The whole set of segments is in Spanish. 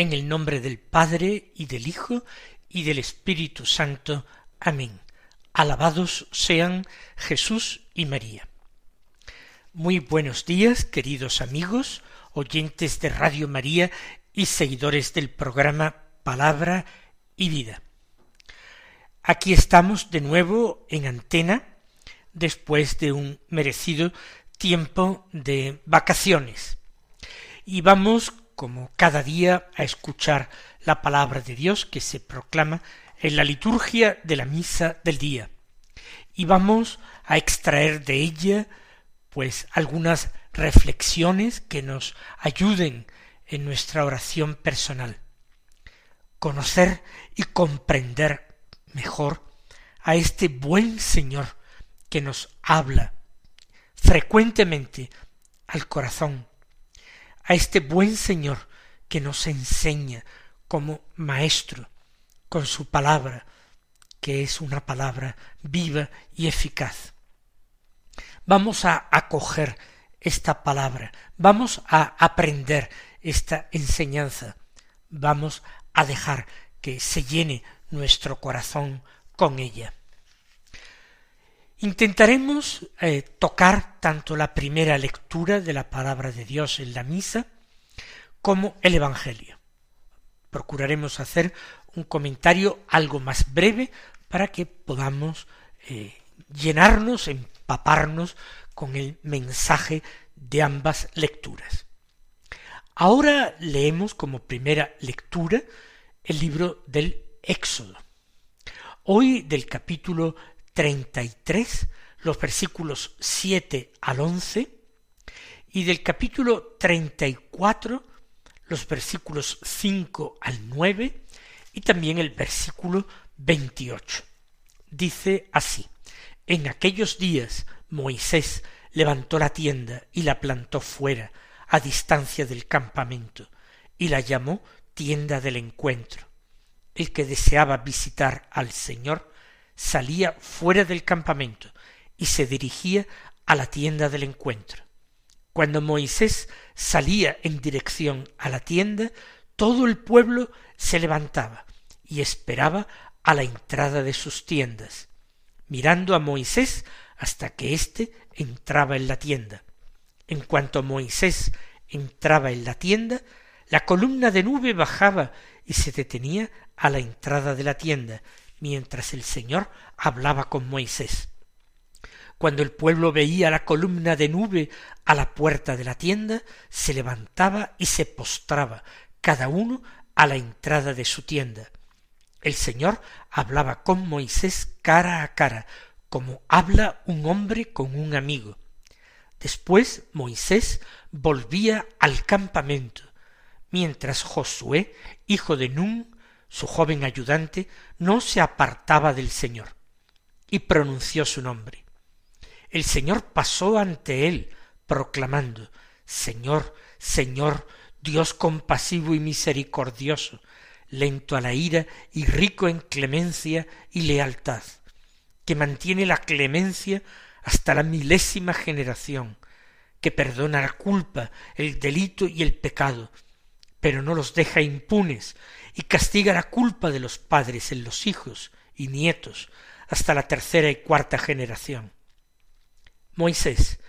En el nombre del Padre y del Hijo y del Espíritu Santo. Amén. Alabados sean Jesús y María. Muy buenos días, queridos amigos, oyentes de Radio María y seguidores del programa Palabra y Vida. Aquí estamos de nuevo en antena después de un merecido tiempo de vacaciones. Y vamos como cada día a escuchar la palabra de Dios que se proclama en la liturgia de la misa del día. Y vamos a extraer de ella pues algunas reflexiones que nos ayuden en nuestra oración personal. Conocer y comprender mejor a este buen Señor que nos habla frecuentemente al corazón a este buen Señor que nos enseña como maestro con su palabra, que es una palabra viva y eficaz. Vamos a acoger esta palabra, vamos a aprender esta enseñanza, vamos a dejar que se llene nuestro corazón con ella. Intentaremos eh, tocar tanto la primera lectura de la palabra de Dios en la misa como el Evangelio. Procuraremos hacer un comentario algo más breve para que podamos eh, llenarnos, empaparnos con el mensaje de ambas lecturas. Ahora leemos como primera lectura el libro del Éxodo. Hoy del capítulo 33, los versículos 7 al 11, y del capítulo 34, los versículos 5 al 9, y también el versículo 28. Dice así, en aquellos días Moisés levantó la tienda y la plantó fuera, a distancia del campamento, y la llamó tienda del encuentro. El que deseaba visitar al Señor salía fuera del campamento y se dirigía a la tienda del encuentro. Cuando Moisés salía en dirección a la tienda, todo el pueblo se levantaba y esperaba a la entrada de sus tiendas, mirando a Moisés hasta que éste entraba en la tienda. En cuanto Moisés entraba en la tienda, la columna de nube bajaba y se detenía a la entrada de la tienda, mientras el Señor hablaba con Moisés. Cuando el pueblo veía la columna de nube a la puerta de la tienda, se levantaba y se postraba, cada uno a la entrada de su tienda. El Señor hablaba con Moisés cara a cara, como habla un hombre con un amigo. Después Moisés volvía al campamento, mientras Josué, hijo de Nun, su joven ayudante, no se apartaba del Señor, y pronunció su nombre. El Señor pasó ante él, proclamando Señor, Señor, Dios compasivo y misericordioso, lento a la ira y rico en clemencia y lealtad, que mantiene la clemencia hasta la milésima generación, que perdona la culpa, el delito y el pecado, pero no los deja impunes y castiga la culpa de los padres en los hijos y nietos hasta la tercera y cuarta generación. Moisés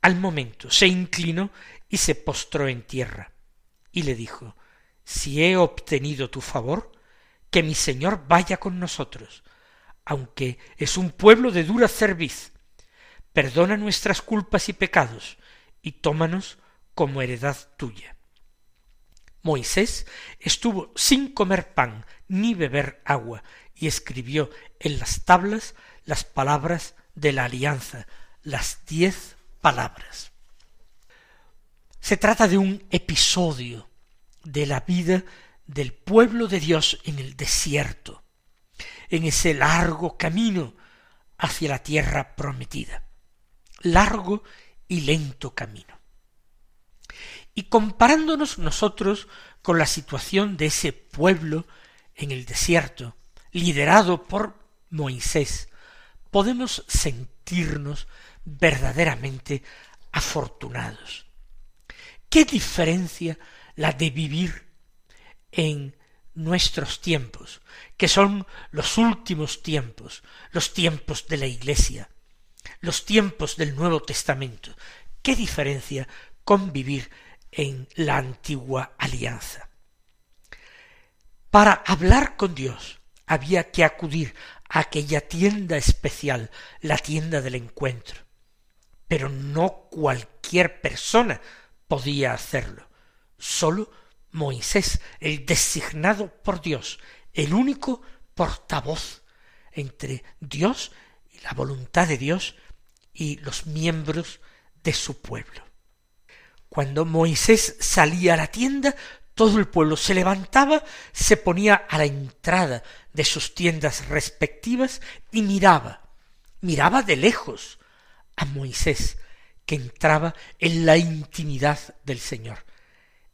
al momento se inclinó y se postró en tierra y le dijo Si he obtenido tu favor, que mi Señor vaya con nosotros, aunque es un pueblo de dura cerviz. Perdona nuestras culpas y pecados, y tómanos como heredad tuya. Moisés estuvo sin comer pan ni beber agua y escribió en las tablas las palabras de la alianza, las diez palabras. Se trata de un episodio de la vida del pueblo de Dios en el desierto, en ese largo camino hacia la tierra prometida. Largo y lento camino. Y comparándonos nosotros con la situación de ese pueblo en el desierto, liderado por Moisés, podemos sentirnos verdaderamente afortunados. ¿Qué diferencia la de vivir en nuestros tiempos, que son los últimos tiempos, los tiempos de la Iglesia, los tiempos del Nuevo Testamento? ¿Qué diferencia con vivir en la antigua alianza? Para hablar con Dios había que acudir a aquella tienda especial, la tienda del encuentro. Pero no cualquier persona podía hacerlo. Sólo Moisés, el designado por Dios, el único portavoz entre Dios y la voluntad de Dios y los miembros de su pueblo. Cuando Moisés salía a la tienda, todo el pueblo se levantaba, se ponía a la entrada de sus tiendas respectivas y miraba, miraba de lejos a Moisés, que entraba en la intimidad del Señor,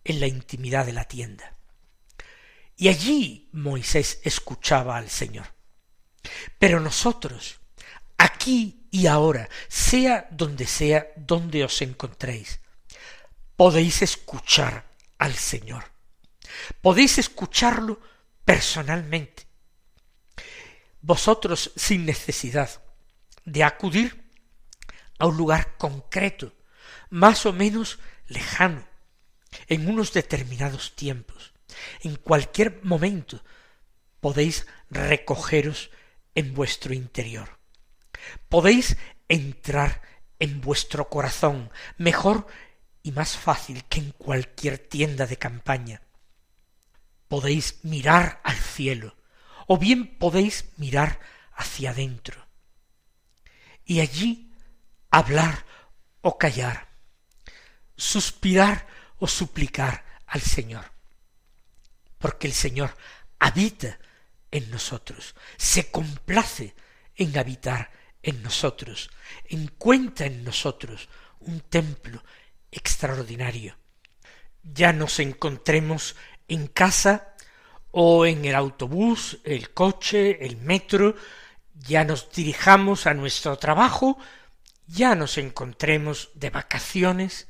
en la intimidad de la tienda. Y allí Moisés escuchaba al Señor. Pero nosotros, aquí y ahora, sea donde sea donde os encontréis, podéis escuchar al Señor. Podéis escucharlo personalmente. Vosotros sin necesidad de acudir a un lugar concreto, más o menos lejano, en unos determinados tiempos. En cualquier momento podéis recogeros en vuestro interior. Podéis entrar en vuestro corazón mejor y más fácil que en cualquier tienda de campaña. Podéis mirar al cielo, o bien podéis mirar hacia adentro. Y allí hablar o callar, suspirar o suplicar al Señor. Porque el Señor habita en nosotros, se complace en habitar en nosotros, encuentra en nosotros un templo extraordinario. Ya nos encontremos en casa o en el autobús, el coche, el metro, ya nos dirijamos a nuestro trabajo, ya nos encontremos de vacaciones,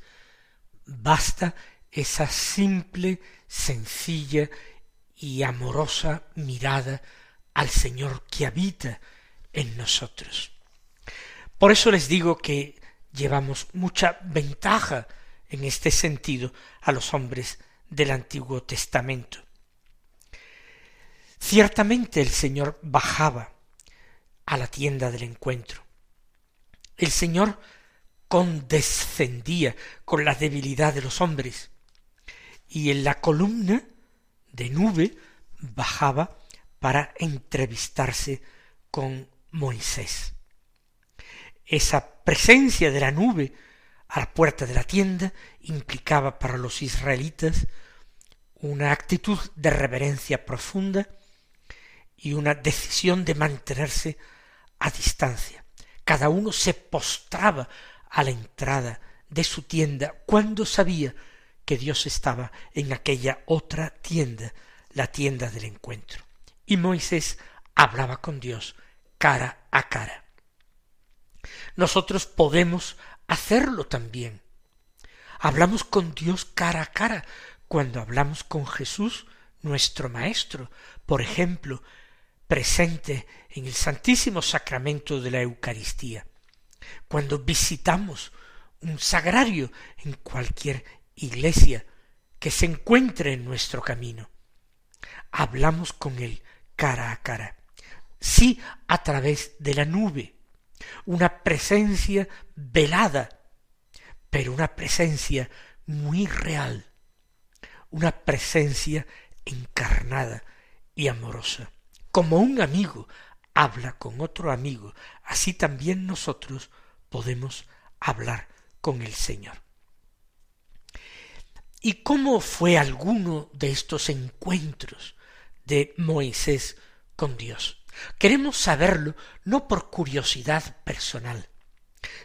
basta esa simple, sencilla y amorosa mirada al Señor que habita en nosotros. Por eso les digo que llevamos mucha ventaja en este sentido a los hombres del Antiguo Testamento. Ciertamente el Señor bajaba a la tienda del encuentro. El Señor condescendía con la debilidad de los hombres y en la columna de nube bajaba para entrevistarse con Moisés. Esa presencia de la nube a la puerta de la tienda implicaba para los israelitas una actitud de reverencia profunda y una decisión de mantenerse a distancia. Cada uno se postraba a la entrada de su tienda cuando sabía que Dios estaba en aquella otra tienda, la tienda del encuentro. Y Moisés hablaba con Dios cara a cara. Nosotros podemos hacerlo también. Hablamos con Dios cara a cara cuando hablamos con Jesús, nuestro Maestro, por ejemplo, presente en el Santísimo Sacramento de la Eucaristía, cuando visitamos un sagrario en cualquier iglesia que se encuentre en nuestro camino. Hablamos con Él cara a cara, sí a través de la nube, una presencia velada, pero una presencia muy real, una presencia encarnada y amorosa. Como un amigo habla con otro amigo, así también nosotros podemos hablar con el Señor. ¿Y cómo fue alguno de estos encuentros de Moisés con Dios? Queremos saberlo no por curiosidad personal,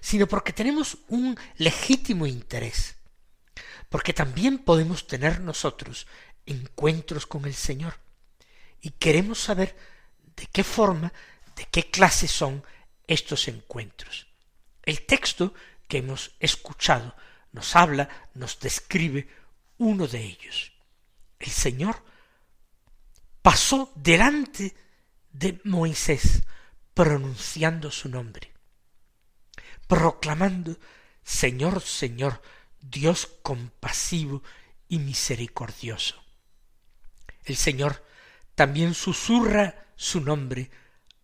sino porque tenemos un legítimo interés, porque también podemos tener nosotros encuentros con el Señor y queremos saber de qué forma, de qué clase son estos encuentros. El texto que hemos escuchado nos habla, nos describe uno de ellos. El Señor pasó delante de Moisés pronunciando su nombre, proclamando Señor, Señor, Dios compasivo y misericordioso. El Señor también susurra su nombre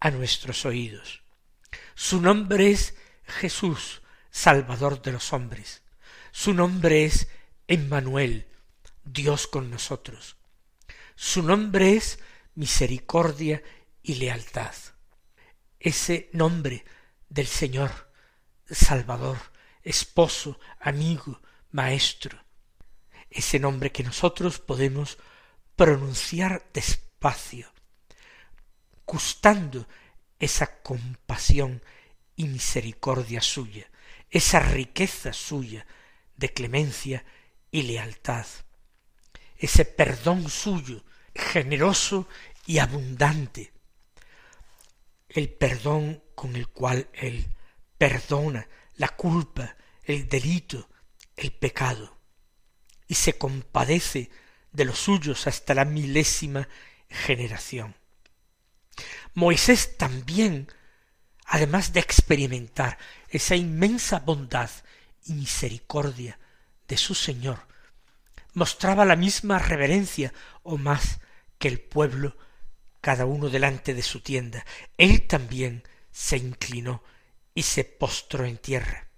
a nuestros oídos. Su nombre es Jesús, Salvador de los hombres. Su nombre es Emmanuel, Dios con nosotros. Su nombre es misericordia y lealtad. Ese nombre del Señor, Salvador, esposo, amigo, maestro. Ese nombre que nosotros podemos pronunciar despacio, gustando esa compasión y misericordia suya, esa riqueza suya de clemencia y lealtad, ese perdón suyo generoso y abundante, el perdón con el cual Él perdona la culpa, el delito, el pecado, y se compadece de los suyos hasta la milésima generación. Moisés también, además de experimentar esa inmensa bondad y misericordia de su Señor, mostraba la misma reverencia o más que el pueblo, cada uno delante de su tienda. Él también se inclinó y se postró en tierra.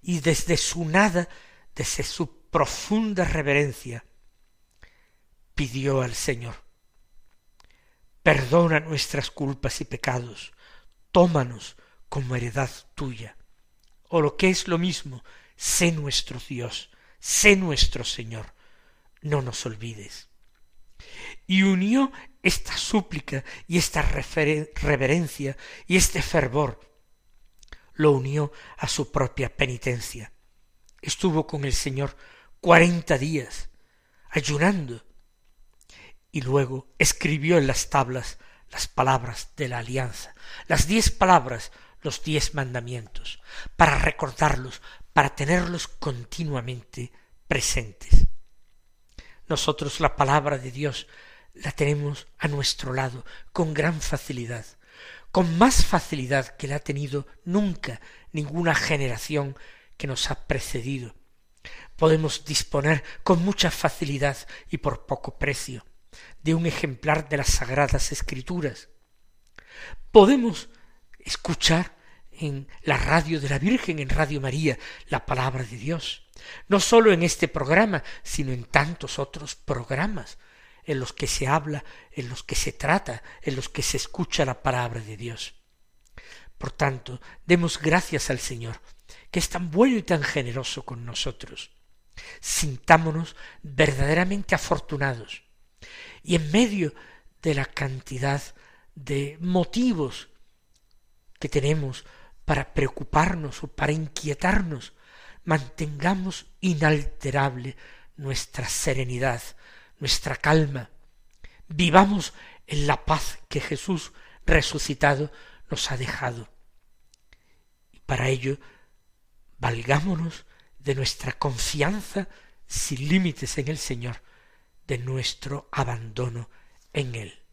Y desde su nada, desde su profunda reverencia, pidió al Señor, perdona nuestras culpas y pecados, tómanos como heredad tuya, o lo que es lo mismo, sé nuestro Dios, sé nuestro Señor, no nos olvides. Y unió esta súplica y esta reverencia y este fervor, lo unió a su propia penitencia. Estuvo con el Señor cuarenta días, ayunando, y luego escribió en las tablas las palabras de la alianza, las diez palabras, los diez mandamientos, para recordarlos, para tenerlos continuamente presentes. Nosotros la palabra de Dios la tenemos a nuestro lado con gran facilidad, con más facilidad que la ha tenido nunca ninguna generación que nos ha precedido. Podemos disponer con mucha facilidad y por poco precio de un ejemplar de las Sagradas Escrituras. Podemos escuchar en la radio de la Virgen, en Radio María, la palabra de Dios, no sólo en este programa, sino en tantos otros programas en los que se habla, en los que se trata, en los que se escucha la palabra de Dios. Por tanto, demos gracias al Señor, que es tan bueno y tan generoso con nosotros. Sintámonos verdaderamente afortunados y en medio de la cantidad de motivos que tenemos para preocuparnos o para inquietarnos, mantengamos inalterable nuestra serenidad, nuestra calma, vivamos en la paz que Jesús resucitado nos ha dejado. Y para ello, valgámonos de nuestra confianza sin límites en el Señor, de nuestro abandono en Él.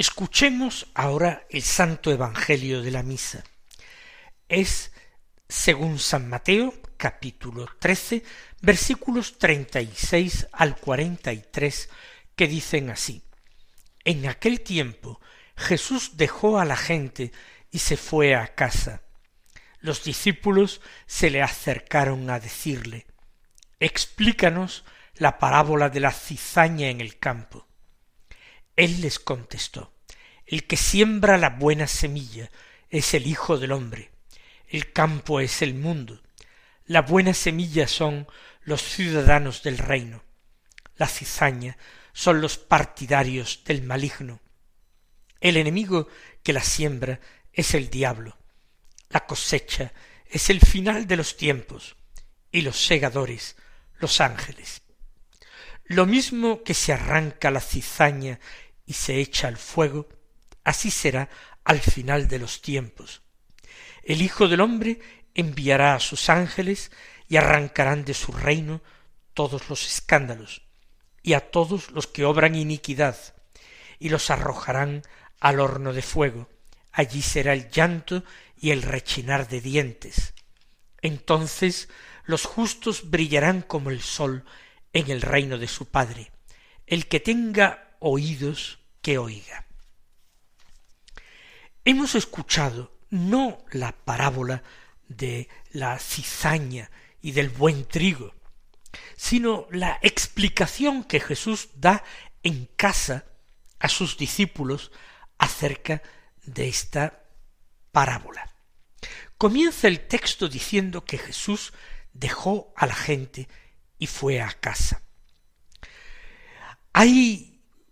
Escuchemos ahora el Santo Evangelio de la Misa. Es, según San Mateo, capítulo 13, versículos 36 al 43, que dicen así. En aquel tiempo Jesús dejó a la gente y se fue a casa. Los discípulos se le acercaron a decirle, Explícanos la parábola de la cizaña en el campo. Él les contestó, El que siembra la buena semilla es el Hijo del hombre, el campo es el mundo, la buena semilla son los ciudadanos del reino, la cizaña son los partidarios del maligno, el enemigo que la siembra es el diablo, la cosecha es el final de los tiempos, y los segadores los ángeles. Lo mismo que se arranca la cizaña y se echa al fuego, así será al final de los tiempos. El Hijo del hombre enviará a sus ángeles y arrancarán de su reino todos los escándalos y a todos los que obran iniquidad y los arrojarán al horno de fuego. Allí será el llanto y el rechinar de dientes. Entonces los justos brillarán como el sol en el reino de su Padre. El que tenga oídos, que oiga. Hemos escuchado no la parábola de la cizaña y del buen trigo, sino la explicación que Jesús da en casa a sus discípulos acerca de esta parábola. Comienza el texto diciendo que Jesús dejó a la gente y fue a casa.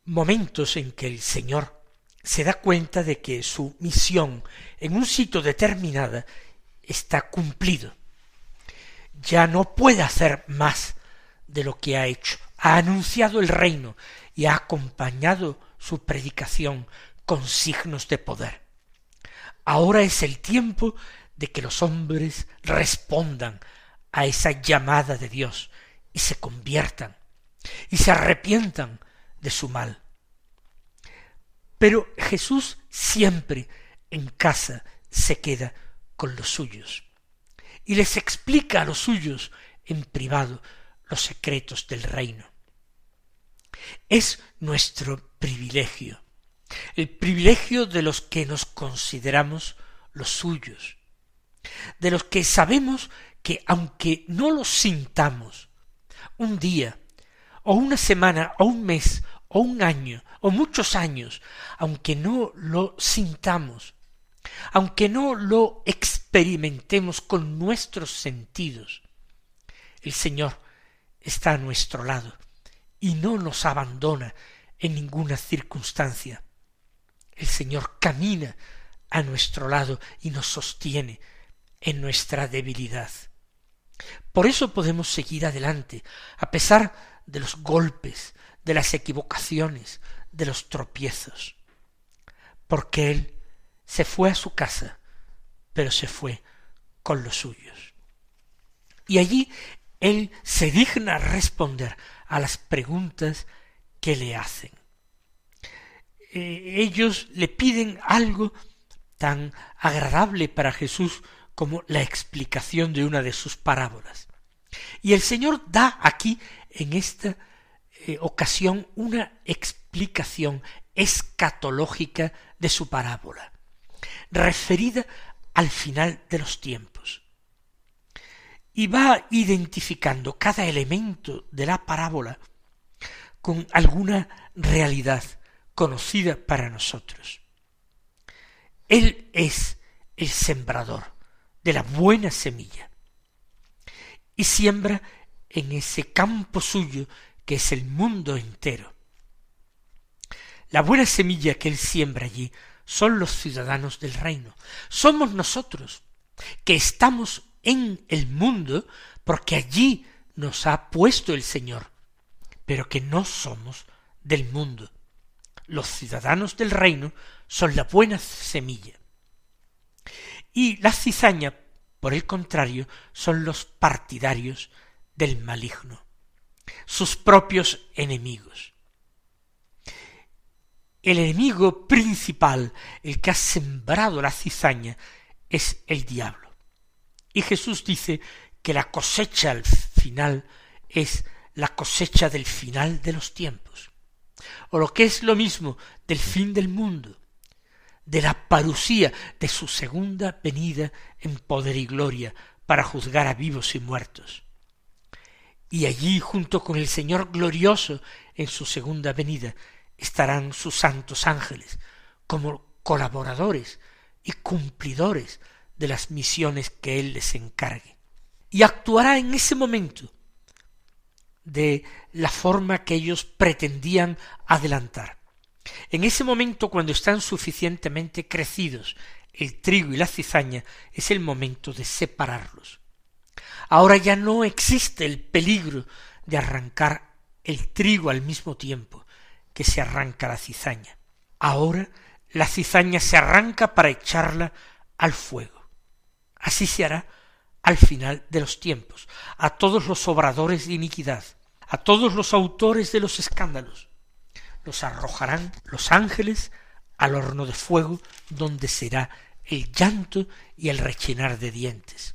Momentos en que el Señor se da cuenta de que su misión en un sitio determinado está cumplido. Ya no puede hacer más de lo que ha hecho. Ha anunciado el reino y ha acompañado su predicación con signos de poder. Ahora es el tiempo de que los hombres respondan a esa llamada de Dios y se conviertan y se arrepientan de su mal. Pero Jesús siempre en casa se queda con los suyos y les explica a los suyos en privado los secretos del reino. Es nuestro privilegio, el privilegio de los que nos consideramos los suyos, de los que sabemos que aunque no lo sintamos, un día o una semana, o un mes, o un año, o muchos años, aunque no lo sintamos, aunque no lo experimentemos con nuestros sentidos, el Señor está a nuestro lado y no nos abandona en ninguna circunstancia. El Señor camina a nuestro lado y nos sostiene en nuestra debilidad. Por eso podemos seguir adelante, a pesar de los golpes, de las equivocaciones, de los tropiezos, porque él se fue a su casa, pero se fue con los suyos. Y allí él se digna responder a las preguntas que le hacen. Eh, ellos le piden algo tan agradable para Jesús como la explicación de una de sus parábolas. Y el Señor da aquí en esta eh, ocasión una explicación escatológica de su parábola, referida al final de los tiempos. Y va identificando cada elemento de la parábola con alguna realidad conocida para nosotros. Él es el sembrador de la buena semilla y siembra en ese campo suyo que es el mundo entero. La buena semilla que Él siembra allí son los ciudadanos del reino. Somos nosotros, que estamos en el mundo porque allí nos ha puesto el Señor, pero que no somos del mundo. Los ciudadanos del reino son la buena semilla. Y la cizaña, por el contrario, son los partidarios del maligno, sus propios enemigos. el enemigo principal, el que ha sembrado la cizaña, es el diablo. Y Jesús dice que la cosecha al final es la cosecha del final de los tiempos, o lo que es lo mismo del fin del mundo, de la parusía de su segunda venida en poder y gloria para juzgar a vivos y muertos. Y allí, junto con el Señor glorioso en su segunda venida, estarán sus santos ángeles como colaboradores y cumplidores de las misiones que Él les encargue. Y actuará en ese momento de la forma que ellos pretendían adelantar. En ese momento, cuando están suficientemente crecidos el trigo y la cizaña, es el momento de separarlos. Ahora ya no existe el peligro de arrancar el trigo al mismo tiempo que se arranca la cizaña. Ahora la cizaña se arranca para echarla al fuego. Así se hará al final de los tiempos, a todos los obradores de iniquidad, a todos los autores de los escándalos. Los arrojarán los ángeles al horno de fuego, donde será el llanto y el rechinar de dientes,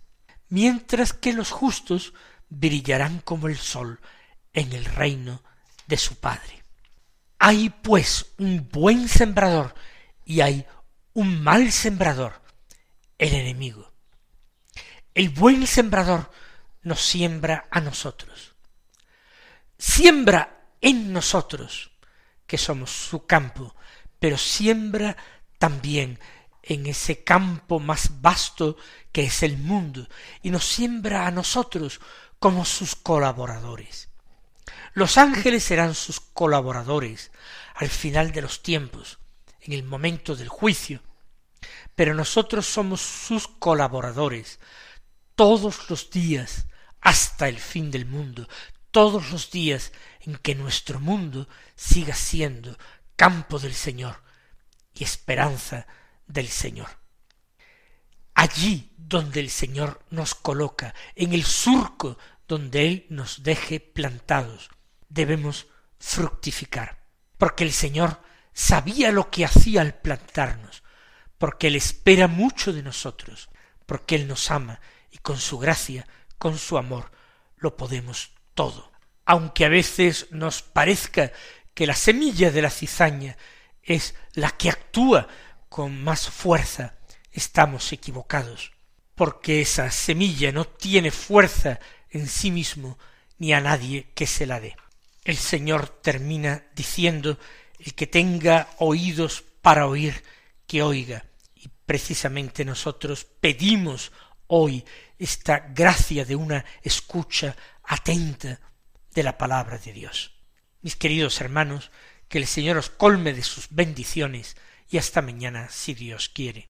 mientras que los justos brillarán como el sol en el reino de su Padre. Hay pues un buen sembrador y hay un mal sembrador, el enemigo. El buen sembrador nos siembra a nosotros. Siembra en nosotros, que somos su campo, pero siembra también en ese campo más vasto que es el mundo, y nos siembra a nosotros como sus colaboradores. Los ángeles serán sus colaboradores al final de los tiempos, en el momento del juicio, pero nosotros somos sus colaboradores todos los días hasta el fin del mundo, todos los días en que nuestro mundo siga siendo campo del Señor y esperanza del Señor. Allí donde el Señor nos coloca, en el surco donde Él nos deje plantados, debemos fructificar, porque el Señor sabía lo que hacía al plantarnos, porque Él espera mucho de nosotros, porque Él nos ama y con su gracia, con su amor, lo podemos todo. Aunque a veces nos parezca que la semilla de la cizaña es la que actúa con más fuerza, estamos equivocados, porque esa semilla no tiene fuerza en sí mismo ni a nadie que se la dé. El Señor termina diciendo el que tenga oídos para oír, que oiga. Y precisamente nosotros pedimos hoy esta gracia de una escucha atenta de la palabra de Dios. Mis queridos hermanos, que el Señor os colme de sus bendiciones y hasta mañana si Dios quiere.